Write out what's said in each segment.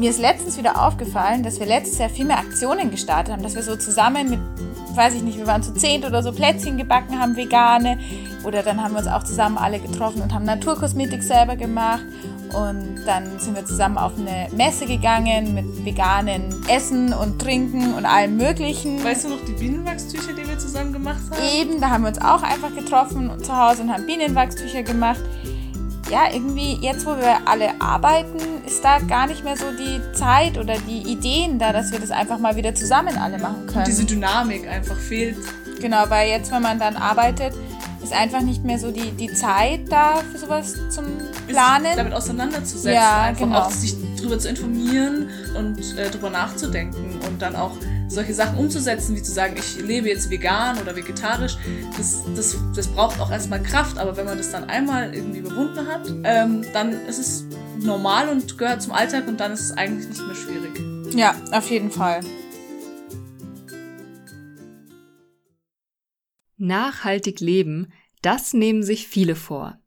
Mir ist letztens wieder aufgefallen, dass wir letztes Jahr viel mehr Aktionen gestartet haben, dass wir so zusammen mit, weiß ich nicht, wir waren zu zehnt oder so Plätzchen gebacken haben, vegane. Oder dann haben wir uns auch zusammen alle getroffen und haben Naturkosmetik selber gemacht. Und dann sind wir zusammen auf eine Messe gegangen mit veganen Essen und Trinken und allem Möglichen. Weißt du noch die Bienenwachstücher, die wir zusammen gemacht haben? Eben, da haben wir uns auch einfach getroffen zu Hause und haben Bienenwachstücher gemacht. Ja, irgendwie jetzt, wo wir alle arbeiten, ist da gar nicht mehr so die Zeit oder die Ideen da, dass wir das einfach mal wieder zusammen alle machen können. Und diese Dynamik einfach fehlt. Genau, weil jetzt, wenn man dann arbeitet, ist einfach nicht mehr so die, die Zeit da für sowas zum Planen. Sich damit auseinanderzusetzen, ja, einfach genau. auch sich darüber zu informieren und äh, darüber nachzudenken und dann auch solche Sachen umzusetzen, wie zu sagen, ich lebe jetzt vegan oder vegetarisch, das, das, das braucht auch erstmal Kraft, aber wenn man das dann einmal irgendwie überwunden hat, ähm, dann ist es normal und gehört zum Alltag und dann ist es eigentlich nicht mehr schwierig. Ja, auf jeden Fall. Nachhaltig leben, das nehmen sich viele vor.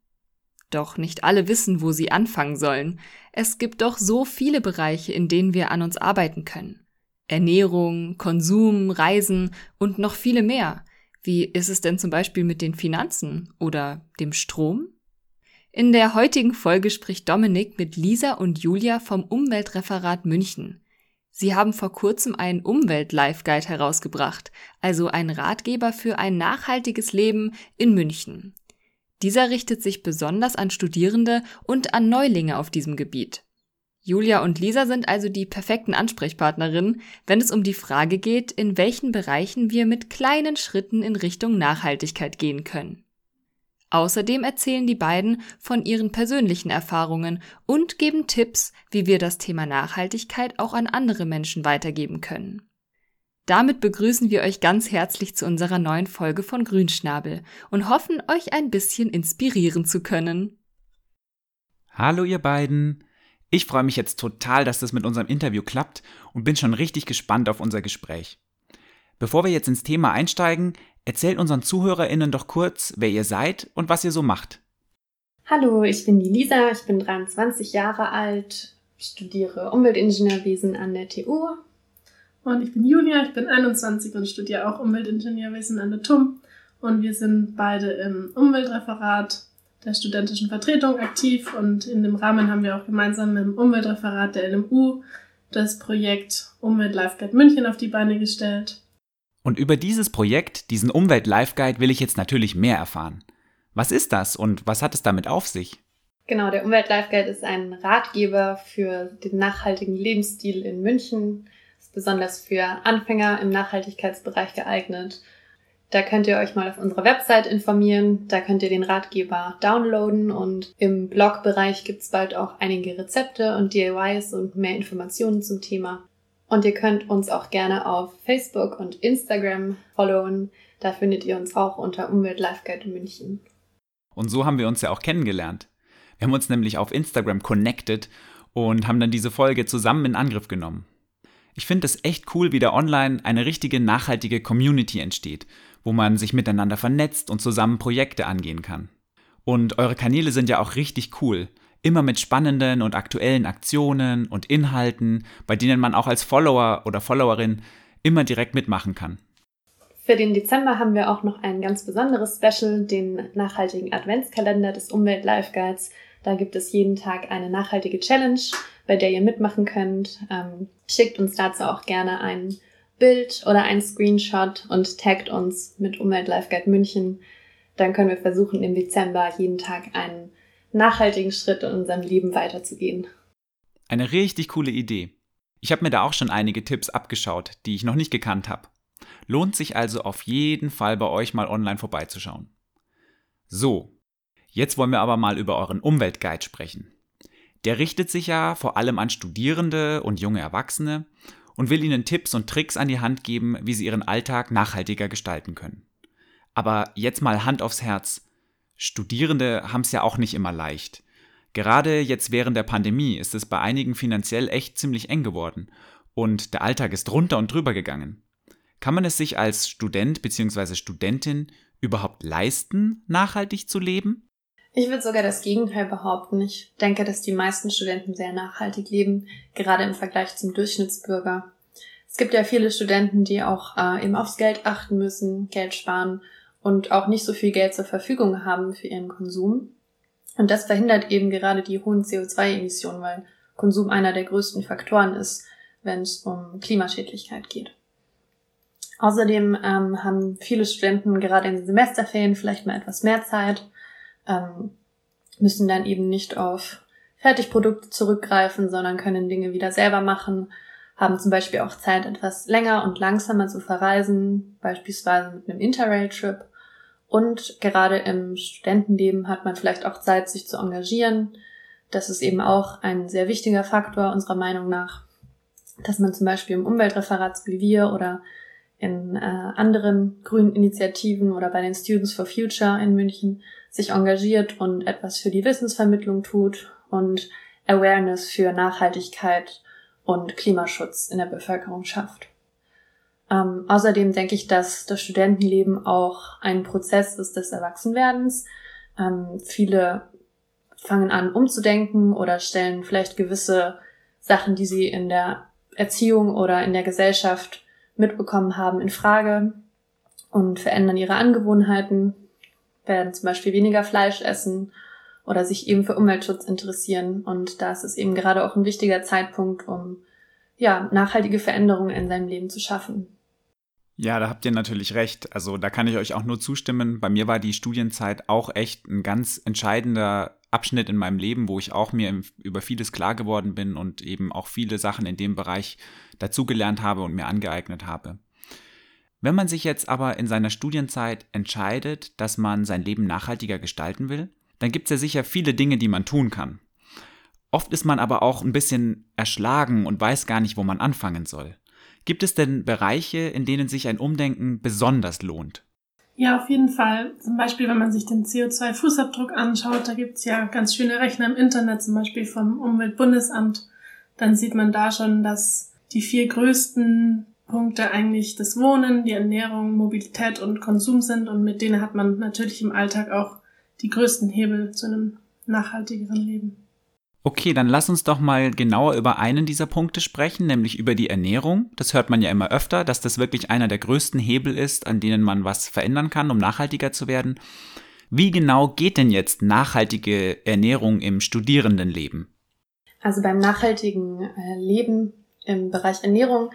Doch nicht alle wissen, wo sie anfangen sollen. Es gibt doch so viele Bereiche, in denen wir an uns arbeiten können. Ernährung, Konsum, Reisen und noch viele mehr. Wie ist es denn zum Beispiel mit den Finanzen oder dem Strom? In der heutigen Folge spricht Dominik mit Lisa und Julia vom Umweltreferat München. Sie haben vor kurzem einen Umwelt-Life-Guide herausgebracht, also ein Ratgeber für ein nachhaltiges Leben in München. Dieser richtet sich besonders an Studierende und an Neulinge auf diesem Gebiet. Julia und Lisa sind also die perfekten Ansprechpartnerinnen, wenn es um die Frage geht, in welchen Bereichen wir mit kleinen Schritten in Richtung Nachhaltigkeit gehen können. Außerdem erzählen die beiden von ihren persönlichen Erfahrungen und geben Tipps, wie wir das Thema Nachhaltigkeit auch an andere Menschen weitergeben können. Damit begrüßen wir euch ganz herzlich zu unserer neuen Folge von Grünschnabel und hoffen, euch ein bisschen inspirieren zu können. Hallo ihr beiden. Ich freue mich jetzt total, dass das mit unserem Interview klappt und bin schon richtig gespannt auf unser Gespräch. Bevor wir jetzt ins Thema einsteigen, Erzählt unseren ZuhörerInnen doch kurz, wer ihr seid und was ihr so macht. Hallo, ich bin die Lisa, ich bin 23 Jahre alt, studiere Umweltingenieurwesen an der TU. Und ich bin Julia, ich bin 21 und studiere auch Umweltingenieurwesen an der TUM. Und wir sind beide im Umweltreferat der studentischen Vertretung aktiv und in dem Rahmen haben wir auch gemeinsam mit dem Umweltreferat der LMU das Projekt Umwelt Life Guide München auf die Beine gestellt. Und über dieses Projekt, diesen Umwelt-Life-Guide, will ich jetzt natürlich mehr erfahren. Was ist das und was hat es damit auf sich? Genau, der Umwelt-Life-Guide ist ein Ratgeber für den nachhaltigen Lebensstil in München. Ist besonders für Anfänger im Nachhaltigkeitsbereich geeignet. Da könnt ihr euch mal auf unserer Website informieren. Da könnt ihr den Ratgeber downloaden und im Blogbereich gibt's bald auch einige Rezepte und DIYs und mehr Informationen zum Thema. Und ihr könnt uns auch gerne auf Facebook und Instagram followen. Da findet ihr uns auch unter Umwelt Life Guide München. Und so haben wir uns ja auch kennengelernt. Wir haben uns nämlich auf Instagram connected und haben dann diese Folge zusammen in Angriff genommen. Ich finde es echt cool, wie da online eine richtige nachhaltige Community entsteht, wo man sich miteinander vernetzt und zusammen Projekte angehen kann. Und eure Kanäle sind ja auch richtig cool. Immer mit spannenden und aktuellen Aktionen und Inhalten, bei denen man auch als Follower oder Followerin immer direkt mitmachen kann. Für den Dezember haben wir auch noch ein ganz besonderes Special, den nachhaltigen Adventskalender des Umwelt Life Guides. Da gibt es jeden Tag eine nachhaltige Challenge, bei der ihr mitmachen könnt. Ähm, schickt uns dazu auch gerne ein Bild oder ein Screenshot und taggt uns mit Umwelt Life Guide München. Dann können wir versuchen, im Dezember jeden Tag einen nachhaltigen Schritt in unserem Leben weiterzugehen. Eine richtig coole Idee. Ich habe mir da auch schon einige Tipps abgeschaut, die ich noch nicht gekannt habe. Lohnt sich also auf jeden Fall bei euch mal online vorbeizuschauen. So, jetzt wollen wir aber mal über euren Umweltguide sprechen. Der richtet sich ja vor allem an Studierende und junge Erwachsene und will ihnen Tipps und Tricks an die Hand geben, wie sie ihren Alltag nachhaltiger gestalten können. Aber jetzt mal Hand aufs Herz. Studierende haben es ja auch nicht immer leicht. Gerade jetzt während der Pandemie ist es bei einigen finanziell echt ziemlich eng geworden und der Alltag ist runter und drüber gegangen. Kann man es sich als Student bzw. Studentin überhaupt leisten, nachhaltig zu leben? Ich würde sogar das Gegenteil behaupten. Ich denke, dass die meisten Studenten sehr nachhaltig leben, gerade im Vergleich zum Durchschnittsbürger. Es gibt ja viele Studenten, die auch äh, eben aufs Geld achten müssen, Geld sparen und auch nicht so viel Geld zur Verfügung haben für ihren Konsum. Und das verhindert eben gerade die hohen CO2-Emissionen, weil Konsum einer der größten Faktoren ist, wenn es um Klimaschädlichkeit geht. Außerdem ähm, haben viele Studenten gerade in den Semesterferien vielleicht mal etwas mehr Zeit, ähm, müssen dann eben nicht auf Fertigprodukte zurückgreifen, sondern können Dinge wieder selber machen, haben zum Beispiel auch Zeit, etwas länger und langsamer zu verreisen, beispielsweise mit einem Interrail-Trip. Und gerade im Studentenleben hat man vielleicht auch Zeit, sich zu engagieren. Das ist eben auch ein sehr wichtiger Faktor unserer Meinung nach, dass man zum Beispiel im Umweltreferat wie wir oder in äh, anderen grünen Initiativen oder bei den Students for Future in München sich engagiert und etwas für die Wissensvermittlung tut und Awareness für Nachhaltigkeit und Klimaschutz in der Bevölkerung schafft. Ähm, außerdem denke ich, dass das Studentenleben auch ein Prozess ist des Erwachsenwerdens. Ähm, viele fangen an umzudenken oder stellen vielleicht gewisse Sachen, die sie in der Erziehung oder in der Gesellschaft mitbekommen haben, in Frage und verändern ihre Angewohnheiten, werden zum Beispiel weniger Fleisch essen oder sich eben für Umweltschutz interessieren. Und da ist es eben gerade auch ein wichtiger Zeitpunkt, um ja, nachhaltige Veränderungen in seinem Leben zu schaffen. Ja, da habt ihr natürlich recht. Also da kann ich euch auch nur zustimmen. Bei mir war die Studienzeit auch echt ein ganz entscheidender Abschnitt in meinem Leben, wo ich auch mir über vieles klar geworden bin und eben auch viele Sachen in dem Bereich dazugelernt habe und mir angeeignet habe. Wenn man sich jetzt aber in seiner Studienzeit entscheidet, dass man sein Leben nachhaltiger gestalten will, dann gibt es ja sicher viele Dinge, die man tun kann. Oft ist man aber auch ein bisschen erschlagen und weiß gar nicht, wo man anfangen soll. Gibt es denn Bereiche, in denen sich ein Umdenken besonders lohnt? Ja, auf jeden Fall. Zum Beispiel, wenn man sich den CO2-Fußabdruck anschaut, da gibt's ja ganz schöne Rechner im Internet, zum Beispiel vom Umweltbundesamt. Dann sieht man da schon, dass die vier größten Punkte eigentlich das Wohnen, die Ernährung, Mobilität und Konsum sind. Und mit denen hat man natürlich im Alltag auch die größten Hebel zu einem nachhaltigeren Leben. Okay, dann lass uns doch mal genauer über einen dieser Punkte sprechen, nämlich über die Ernährung. Das hört man ja immer öfter, dass das wirklich einer der größten Hebel ist, an denen man was verändern kann, um nachhaltiger zu werden. Wie genau geht denn jetzt nachhaltige Ernährung im Studierendenleben? Also beim nachhaltigen äh, Leben im Bereich Ernährung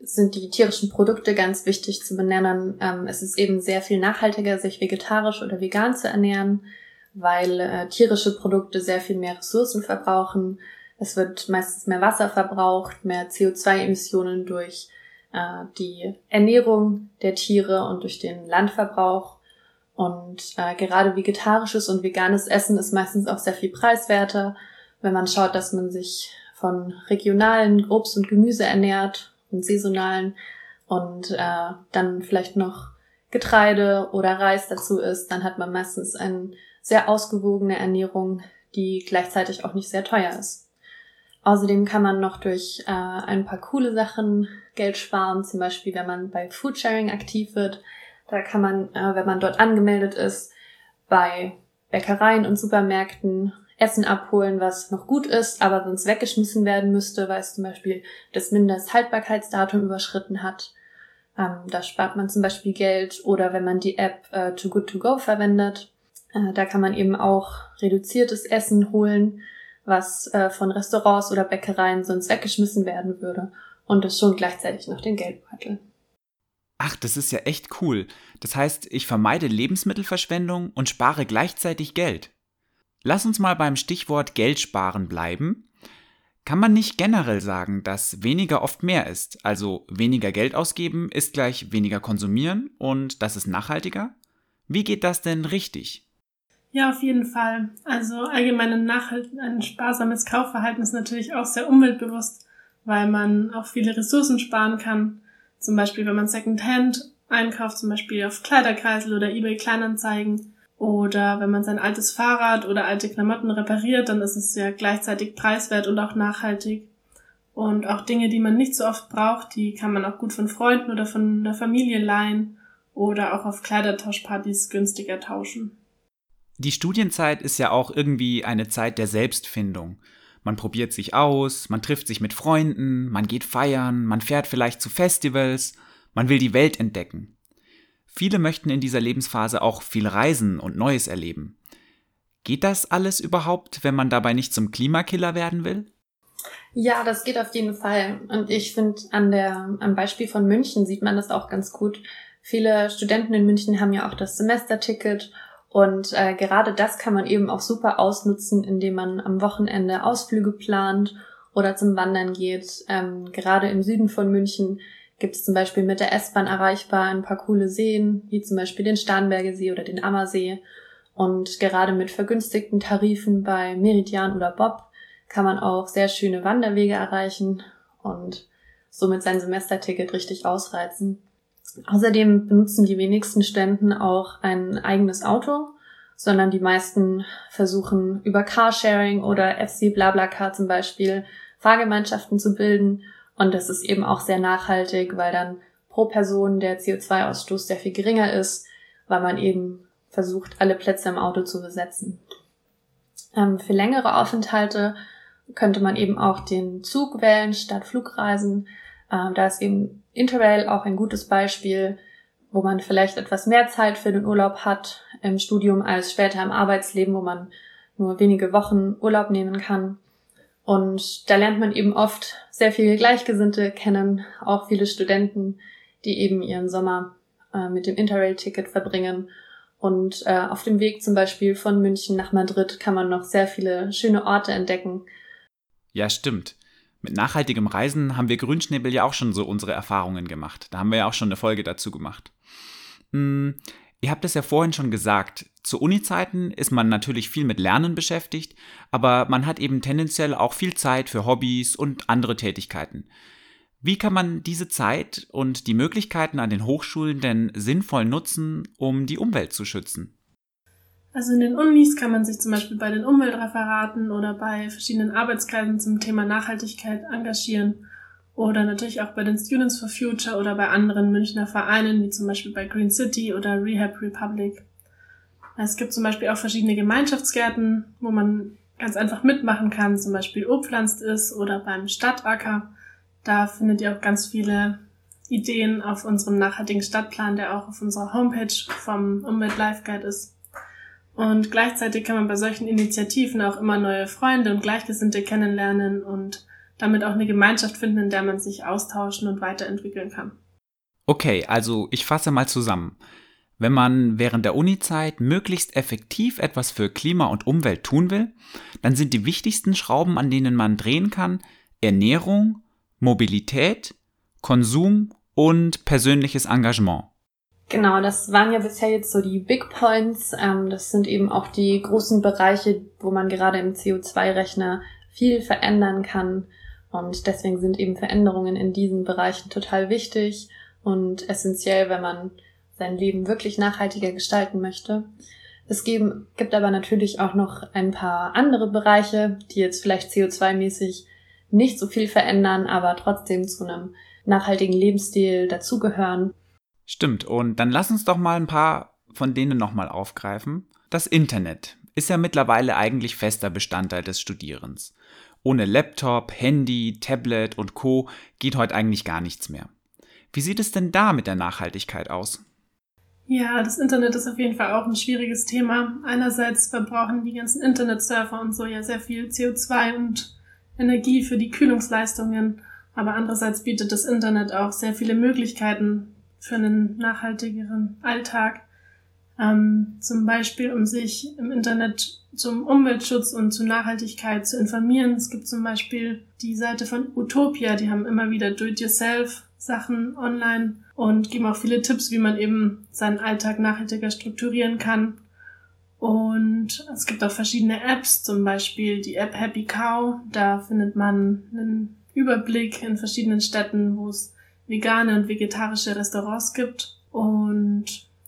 sind die tierischen Produkte ganz wichtig zu benennen. Ähm, es ist eben sehr viel nachhaltiger, sich vegetarisch oder vegan zu ernähren weil äh, tierische Produkte sehr viel mehr Ressourcen verbrauchen. Es wird meistens mehr Wasser verbraucht, mehr CO2-Emissionen durch äh, die Ernährung der Tiere und durch den Landverbrauch. Und äh, gerade vegetarisches und veganes Essen ist meistens auch sehr viel preiswerter, wenn man schaut, dass man sich von regionalen Obst und Gemüse ernährt und saisonalen und äh, dann vielleicht noch Getreide oder Reis dazu isst, dann hat man meistens einen sehr ausgewogene Ernährung, die gleichzeitig auch nicht sehr teuer ist. Außerdem kann man noch durch äh, ein paar coole Sachen Geld sparen, zum Beispiel wenn man bei Foodsharing aktiv wird. Da kann man, äh, wenn man dort angemeldet ist, bei Bäckereien und Supermärkten Essen abholen, was noch gut ist, aber sonst weggeschmissen werden müsste, weil es zum Beispiel das Mindesthaltbarkeitsdatum überschritten hat. Ähm, da spart man zum Beispiel Geld oder wenn man die App äh, Too Good To Go verwendet, äh, da kann man eben auch reduziertes Essen holen, was äh, von Restaurants oder Bäckereien sonst weggeschmissen werden würde. Und das schon gleichzeitig noch den Geldbeutel. Ach, das ist ja echt cool. Das heißt, ich vermeide Lebensmittelverschwendung und spare gleichzeitig Geld. Lass uns mal beim Stichwort Geld sparen bleiben. Kann man nicht generell sagen, dass weniger oft mehr ist? Also weniger Geld ausgeben ist gleich weniger konsumieren und das ist nachhaltiger? Wie geht das denn richtig? Ja, auf jeden Fall. Also allgemein ein, sparsames Kaufverhalten ist natürlich auch sehr umweltbewusst, weil man auch viele Ressourcen sparen kann. Zum Beispiel, wenn man Secondhand einkauft, zum Beispiel auf Kleiderkreisel oder eBay Kleinanzeigen. Oder wenn man sein altes Fahrrad oder alte Klamotten repariert, dann ist es ja gleichzeitig preiswert und auch nachhaltig. Und auch Dinge, die man nicht so oft braucht, die kann man auch gut von Freunden oder von der Familie leihen oder auch auf Kleidertauschpartys günstiger tauschen. Die Studienzeit ist ja auch irgendwie eine Zeit der Selbstfindung. Man probiert sich aus, man trifft sich mit Freunden, man geht feiern, man fährt vielleicht zu Festivals, man will die Welt entdecken. Viele möchten in dieser Lebensphase auch viel reisen und Neues erleben. Geht das alles überhaupt, wenn man dabei nicht zum Klimakiller werden will? Ja, das geht auf jeden Fall. Und ich finde, an der, am Beispiel von München sieht man das auch ganz gut. Viele Studenten in München haben ja auch das Semesterticket und äh, gerade das kann man eben auch super ausnutzen, indem man am Wochenende Ausflüge plant oder zum Wandern geht. Ähm, gerade im Süden von München gibt es zum Beispiel mit der S-Bahn erreichbar ein paar coole Seen, wie zum Beispiel den Starnberger See oder den Ammersee. Und gerade mit vergünstigten Tarifen bei Meridian oder Bob kann man auch sehr schöne Wanderwege erreichen und somit sein Semesterticket richtig ausreizen. Außerdem benutzen die wenigsten Studenten auch ein eigenes Auto, sondern die meisten versuchen über Carsharing oder FC BlaBlaCar zum Beispiel Fahrgemeinschaften zu bilden. Und das ist eben auch sehr nachhaltig, weil dann pro Person der CO2-Ausstoß sehr viel geringer ist, weil man eben versucht, alle Plätze im Auto zu besetzen. Ähm, für längere Aufenthalte könnte man eben auch den Zug wählen statt Flugreisen. Ähm, da ist eben Interrail auch ein gutes Beispiel, wo man vielleicht etwas mehr Zeit für den Urlaub hat im Studium als später im Arbeitsleben, wo man nur wenige Wochen Urlaub nehmen kann. Und da lernt man eben oft sehr viele Gleichgesinnte kennen, auch viele Studenten, die eben ihren Sommer äh, mit dem Interrail-Ticket verbringen. Und äh, auf dem Weg zum Beispiel von München nach Madrid kann man noch sehr viele schöne Orte entdecken. Ja, stimmt. Mit nachhaltigem Reisen haben wir Grünschnäbel ja auch schon so unsere Erfahrungen gemacht. Da haben wir ja auch schon eine Folge dazu gemacht. Ihr habt es ja vorhin schon gesagt. Zu Uni-Zeiten ist man natürlich viel mit Lernen beschäftigt, aber man hat eben tendenziell auch viel Zeit für Hobbys und andere Tätigkeiten. Wie kann man diese Zeit und die Möglichkeiten an den Hochschulen denn sinnvoll nutzen, um die Umwelt zu schützen? Also in den Unis kann man sich zum Beispiel bei den Umweltreferaten oder bei verschiedenen Arbeitskreisen zum Thema Nachhaltigkeit engagieren oder natürlich auch bei den Students for Future oder bei anderen Münchner Vereinen, wie zum Beispiel bei Green City oder Rehab Republic. Es gibt zum Beispiel auch verschiedene Gemeinschaftsgärten, wo man ganz einfach mitmachen kann, zum Beispiel Obpflanzt ist oder beim Stadtacker. Da findet ihr auch ganz viele Ideen auf unserem nachhaltigen Stadtplan, der auch auf unserer Homepage vom Umwelt Life Guide ist. Und gleichzeitig kann man bei solchen Initiativen auch immer neue Freunde und Gleichgesinnte kennenlernen und damit auch eine Gemeinschaft finden, in der man sich austauschen und weiterentwickeln kann. Okay, also ich fasse mal zusammen. Wenn man während der Uni-Zeit möglichst effektiv etwas für Klima und Umwelt tun will, dann sind die wichtigsten Schrauben, an denen man drehen kann, Ernährung, Mobilität, Konsum und persönliches Engagement. Genau, das waren ja bisher jetzt so die Big Points. Ähm, das sind eben auch die großen Bereiche, wo man gerade im CO2-Rechner viel verändern kann. Und deswegen sind eben Veränderungen in diesen Bereichen total wichtig und essentiell, wenn man sein Leben wirklich nachhaltiger gestalten möchte. Es geben, gibt aber natürlich auch noch ein paar andere Bereiche, die jetzt vielleicht CO2-mäßig nicht so viel verändern, aber trotzdem zu einem nachhaltigen Lebensstil dazugehören. Stimmt, und dann lass uns doch mal ein paar von denen nochmal aufgreifen. Das Internet ist ja mittlerweile eigentlich fester Bestandteil des Studierens. Ohne Laptop, Handy, Tablet und Co geht heute eigentlich gar nichts mehr. Wie sieht es denn da mit der Nachhaltigkeit aus? Ja, das Internet ist auf jeden Fall auch ein schwieriges Thema. Einerseits verbrauchen die ganzen Internetsurfer und so ja sehr viel CO2 und Energie für die Kühlungsleistungen, aber andererseits bietet das Internet auch sehr viele Möglichkeiten, für einen nachhaltigeren Alltag. Ähm, zum Beispiel, um sich im Internet zum Umweltschutz und zur Nachhaltigkeit zu informieren. Es gibt zum Beispiel die Seite von Utopia, die haben immer wieder Do-it-yourself-Sachen online und geben auch viele Tipps, wie man eben seinen Alltag nachhaltiger strukturieren kann. Und es gibt auch verschiedene Apps, zum Beispiel die App Happy Cow. Da findet man einen Überblick in verschiedenen Städten, wo es vegane und vegetarische Restaurants gibt. Und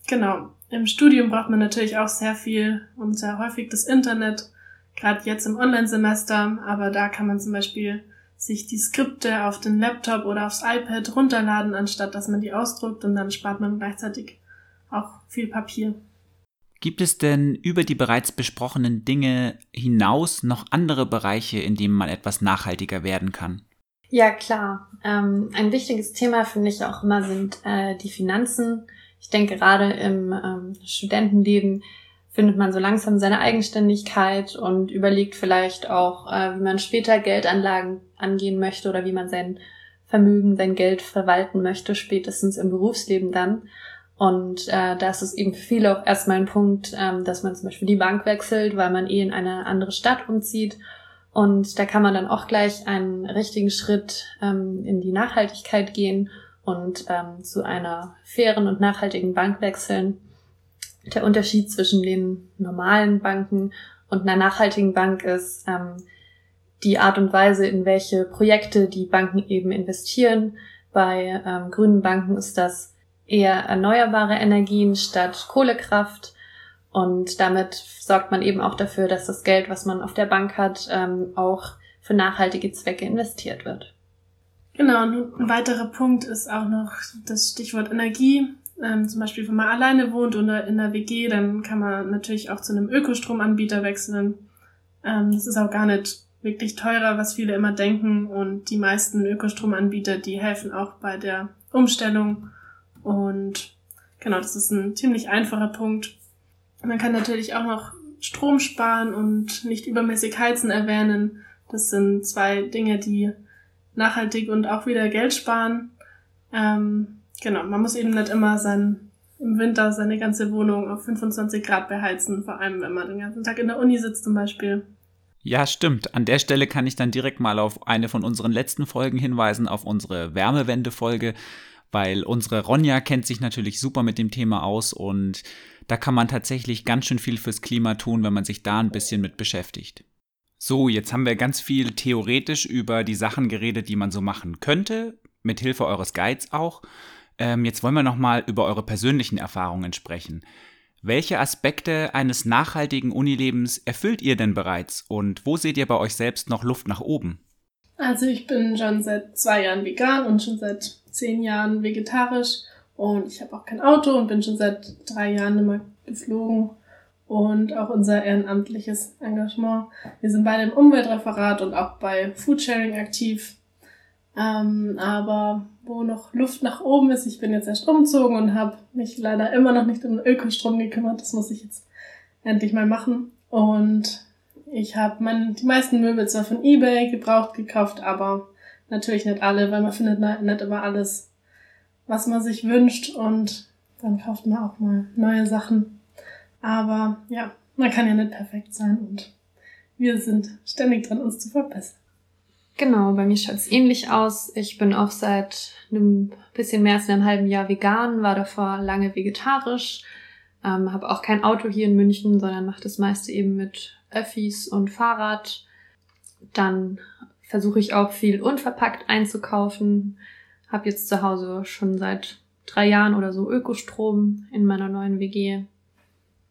genau, im Studium braucht man natürlich auch sehr viel und sehr häufig das Internet, gerade jetzt im Online-Semester, aber da kann man zum Beispiel sich die Skripte auf den Laptop oder aufs iPad runterladen, anstatt dass man die ausdruckt und dann spart man gleichzeitig auch viel Papier. Gibt es denn über die bereits besprochenen Dinge hinaus noch andere Bereiche, in denen man etwas nachhaltiger werden kann? Ja, klar. Ähm, ein wichtiges Thema finde ich auch immer sind äh, die Finanzen. Ich denke, gerade im ähm, Studentenleben findet man so langsam seine Eigenständigkeit und überlegt vielleicht auch, äh, wie man später Geldanlagen angehen möchte oder wie man sein Vermögen, sein Geld verwalten möchte, spätestens im Berufsleben dann. Und äh, da ist es eben für viele auch erstmal ein Punkt, ähm, dass man zum Beispiel die Bank wechselt, weil man eh in eine andere Stadt umzieht. Und da kann man dann auch gleich einen richtigen Schritt ähm, in die Nachhaltigkeit gehen und ähm, zu einer fairen und nachhaltigen Bank wechseln. Der Unterschied zwischen den normalen Banken und einer nachhaltigen Bank ist ähm, die Art und Weise, in welche Projekte die Banken eben investieren. Bei ähm, grünen Banken ist das eher erneuerbare Energien statt Kohlekraft. Und damit sorgt man eben auch dafür, dass das Geld, was man auf der Bank hat, ähm, auch für nachhaltige Zwecke investiert wird. Genau, und ein weiterer Punkt ist auch noch das Stichwort Energie. Ähm, zum Beispiel, wenn man alleine wohnt oder in einer WG, dann kann man natürlich auch zu einem Ökostromanbieter wechseln. Ähm, das ist auch gar nicht wirklich teurer, was viele immer denken. Und die meisten Ökostromanbieter, die helfen auch bei der Umstellung und genau, das ist ein ziemlich einfacher Punkt. Man kann natürlich auch noch Strom sparen und nicht übermäßig heizen erwähnen. Das sind zwei Dinge, die nachhaltig und auch wieder Geld sparen. Ähm, genau, man muss eben nicht immer sein, im Winter seine ganze Wohnung auf 25 Grad beheizen, vor allem wenn man den ganzen Tag in der Uni sitzt zum Beispiel. Ja, stimmt. An der Stelle kann ich dann direkt mal auf eine von unseren letzten Folgen hinweisen, auf unsere Wärmewende-Folge weil unsere Ronja kennt sich natürlich super mit dem Thema aus und da kann man tatsächlich ganz schön viel fürs Klima tun, wenn man sich da ein bisschen mit beschäftigt. So, jetzt haben wir ganz viel theoretisch über die Sachen geredet, die man so machen könnte, mit Hilfe eures Guides auch. Ähm, jetzt wollen wir noch mal über eure persönlichen Erfahrungen sprechen. Welche Aspekte eines nachhaltigen Unilebens erfüllt ihr denn bereits und wo seht ihr bei euch selbst noch Luft nach oben? Also ich bin schon seit zwei Jahren vegan und schon seit zehn Jahren vegetarisch und ich habe auch kein Auto und bin schon seit drei Jahren immer geflogen und auch unser ehrenamtliches Engagement. Wir sind beide im Umweltreferat und auch bei Foodsharing aktiv. Ähm, aber wo noch Luft nach oben ist, ich bin jetzt erst umgezogen und habe mich leider immer noch nicht um den Ökostrom gekümmert. Das muss ich jetzt endlich mal machen. Und ich habe die meisten Möbel zwar von eBay gebraucht gekauft, aber Natürlich nicht alle, weil man findet nicht immer alles, was man sich wünscht und dann kauft man auch mal neue Sachen. Aber ja, man kann ja nicht perfekt sein und wir sind ständig dran, uns zu verbessern. Genau, bei mir schaut es ähnlich aus. Ich bin auch seit einem bisschen mehr als einem halben Jahr vegan, war davor lange vegetarisch, ähm, habe auch kein Auto hier in München, sondern mache das meiste eben mit Öffis und Fahrrad. Dann versuche ich auch viel unverpackt einzukaufen. Hab jetzt zu Hause schon seit drei Jahren oder so Ökostrom in meiner neuen WG.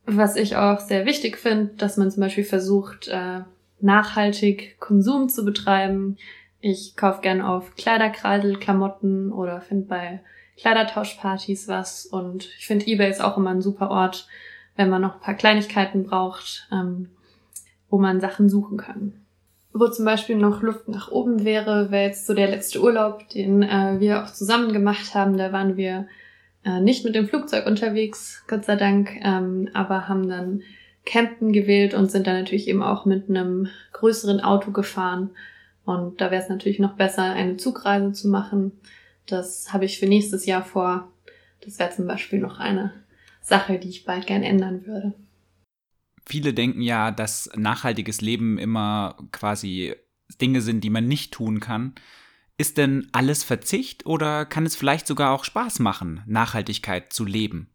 Was ich auch sehr wichtig finde, dass man zum Beispiel versucht, äh, nachhaltig Konsum zu betreiben. Ich kaufe gern auf Kleiderkreisel, Klamotten oder finde bei Kleidertauschpartys was. Und ich finde eBay ist auch immer ein super Ort, wenn man noch ein paar Kleinigkeiten braucht, ähm, wo man Sachen suchen kann. Wo zum Beispiel noch Luft nach oben wäre, wäre jetzt so der letzte Urlaub, den äh, wir auch zusammen gemacht haben. Da waren wir äh, nicht mit dem Flugzeug unterwegs, Gott sei Dank, ähm, aber haben dann Campen gewählt und sind dann natürlich eben auch mit einem größeren Auto gefahren. Und da wäre es natürlich noch besser, eine Zugreise zu machen. Das habe ich für nächstes Jahr vor. Das wäre zum Beispiel noch eine Sache, die ich bald gern ändern würde viele denken ja, dass nachhaltiges Leben immer quasi Dinge sind, die man nicht tun kann. Ist denn alles Verzicht oder kann es vielleicht sogar auch Spaß machen, Nachhaltigkeit zu leben?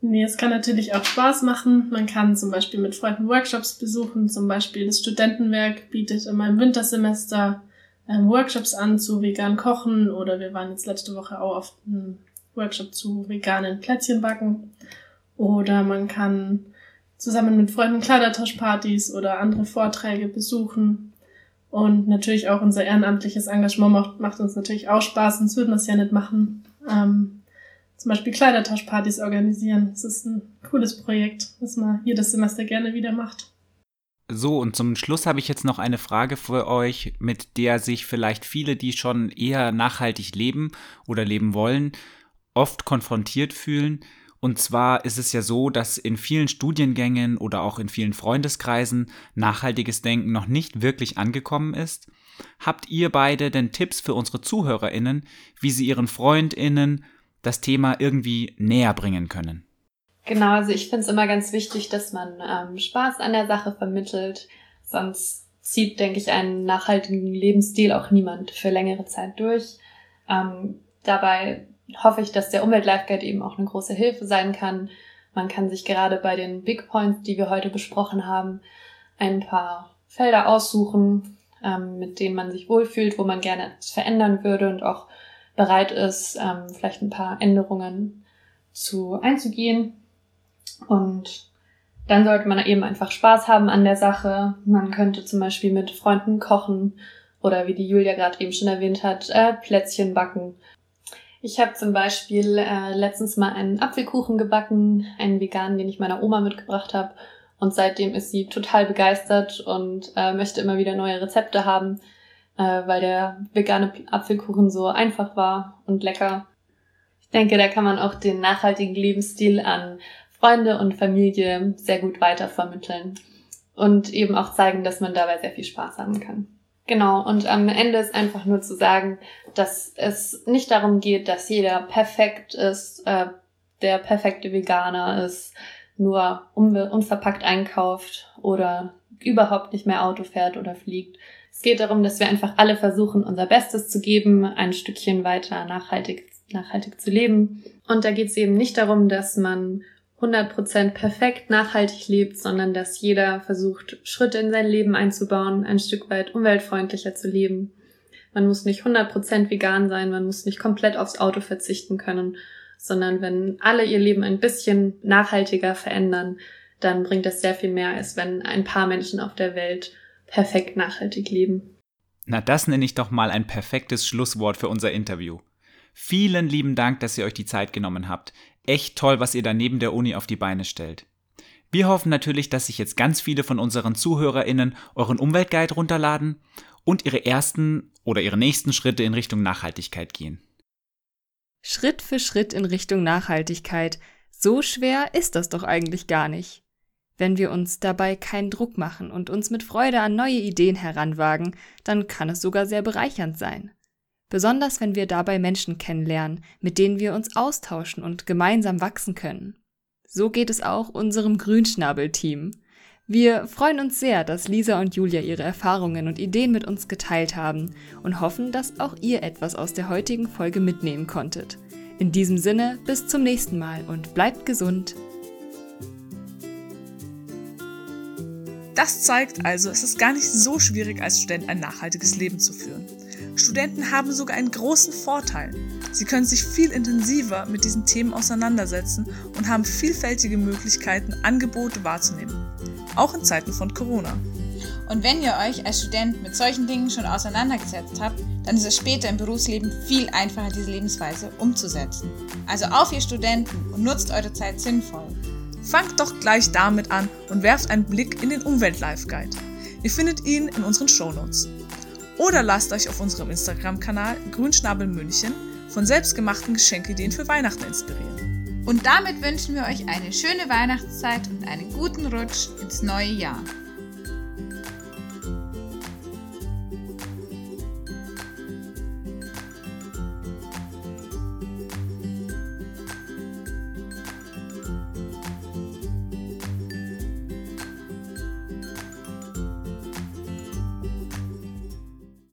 Nee, es kann natürlich auch Spaß machen. Man kann zum Beispiel mit Freunden Workshops besuchen. Zum Beispiel das Studentenwerk bietet immer im Wintersemester ähm, Workshops an zu vegan kochen oder wir waren jetzt letzte Woche auch auf einem Workshop zu veganen Plätzchen backen. Oder man kann zusammen mit Freunden Kleidertauschpartys oder andere Vorträge besuchen. Und natürlich auch unser ehrenamtliches Engagement macht, macht uns natürlich auch Spaß, sonst würden wir es ja nicht machen. Ähm, zum Beispiel Kleidertauschpartys organisieren. Das ist ein cooles Projekt, das man jedes Semester gerne wieder macht. So, und zum Schluss habe ich jetzt noch eine Frage für euch, mit der sich vielleicht viele, die schon eher nachhaltig leben oder leben wollen, oft konfrontiert fühlen. Und zwar ist es ja so, dass in vielen Studiengängen oder auch in vielen Freundeskreisen nachhaltiges Denken noch nicht wirklich angekommen ist. Habt ihr beide denn Tipps für unsere Zuhörerinnen, wie sie ihren Freundinnen das Thema irgendwie näher bringen können? Genau, also ich finde es immer ganz wichtig, dass man ähm, Spaß an der Sache vermittelt. Sonst zieht, denke ich, einen nachhaltigen Lebensstil auch niemand für längere Zeit durch. Ähm, dabei hoffe ich, dass der Umwelt-Life-Guide eben auch eine große Hilfe sein kann. Man kann sich gerade bei den Big Points, die wir heute besprochen haben, ein paar Felder aussuchen, ähm, mit denen man sich wohlfühlt, wo man gerne etwas verändern würde und auch bereit ist, ähm, vielleicht ein paar Änderungen zu einzugehen. Und dann sollte man eben einfach Spaß haben an der Sache. Man könnte zum Beispiel mit Freunden kochen oder wie die Julia gerade eben schon erwähnt hat, äh, Plätzchen backen. Ich habe zum Beispiel äh, letztens mal einen Apfelkuchen gebacken, einen veganen, den ich meiner Oma mitgebracht habe. Und seitdem ist sie total begeistert und äh, möchte immer wieder neue Rezepte haben, äh, weil der vegane Apfelkuchen so einfach war und lecker. Ich denke, da kann man auch den nachhaltigen Lebensstil an Freunde und Familie sehr gut weitervermitteln und eben auch zeigen, dass man dabei sehr viel Spaß haben kann. Genau, und am Ende ist einfach nur zu sagen, dass es nicht darum geht, dass jeder perfekt ist, äh, der perfekte Veganer ist, nur unverpackt einkauft oder überhaupt nicht mehr Auto fährt oder fliegt. Es geht darum, dass wir einfach alle versuchen, unser Bestes zu geben, ein Stückchen weiter nachhaltig, nachhaltig zu leben. Und da geht es eben nicht darum, dass man 100% perfekt nachhaltig lebt, sondern dass jeder versucht, Schritte in sein Leben einzubauen, ein Stück weit umweltfreundlicher zu leben. Man muss nicht 100% vegan sein, man muss nicht komplett aufs Auto verzichten können, sondern wenn alle ihr Leben ein bisschen nachhaltiger verändern, dann bringt das sehr viel mehr, als wenn ein paar Menschen auf der Welt perfekt nachhaltig leben. Na, das nenne ich doch mal ein perfektes Schlusswort für unser Interview. Vielen lieben Dank, dass ihr euch die Zeit genommen habt. Echt toll, was ihr da neben der Uni auf die Beine stellt. Wir hoffen natürlich, dass sich jetzt ganz viele von unseren ZuhörerInnen euren Umweltguide runterladen und ihre ersten oder ihre nächsten Schritte in Richtung Nachhaltigkeit gehen. Schritt für Schritt in Richtung Nachhaltigkeit. So schwer ist das doch eigentlich gar nicht. Wenn wir uns dabei keinen Druck machen und uns mit Freude an neue Ideen heranwagen, dann kann es sogar sehr bereichernd sein. Besonders wenn wir dabei Menschen kennenlernen, mit denen wir uns austauschen und gemeinsam wachsen können. So geht es auch unserem Grünschnabel-Team. Wir freuen uns sehr, dass Lisa und Julia ihre Erfahrungen und Ideen mit uns geteilt haben und hoffen, dass auch ihr etwas aus der heutigen Folge mitnehmen konntet. In diesem Sinne, bis zum nächsten Mal und bleibt gesund. Das zeigt also, es ist gar nicht so schwierig, als Student ein nachhaltiges Leben zu führen. Studenten haben sogar einen großen Vorteil. Sie können sich viel intensiver mit diesen Themen auseinandersetzen und haben vielfältige Möglichkeiten, Angebote wahrzunehmen. Auch in Zeiten von Corona. Und wenn ihr euch als Student mit solchen Dingen schon auseinandergesetzt habt, dann ist es später im Berufsleben viel einfacher, diese Lebensweise umzusetzen. Also auf ihr Studenten und nutzt eure Zeit sinnvoll. Fangt doch gleich damit an und werft einen Blick in den Umwelt-Life-Guide. Ihr findet ihn in unseren Shownotes. Oder lasst euch auf unserem Instagram-Kanal Grünschnabel München von selbstgemachten Geschenkideen für Weihnachten inspirieren. Und damit wünschen wir euch eine schöne Weihnachtszeit und einen guten Rutsch ins neue Jahr.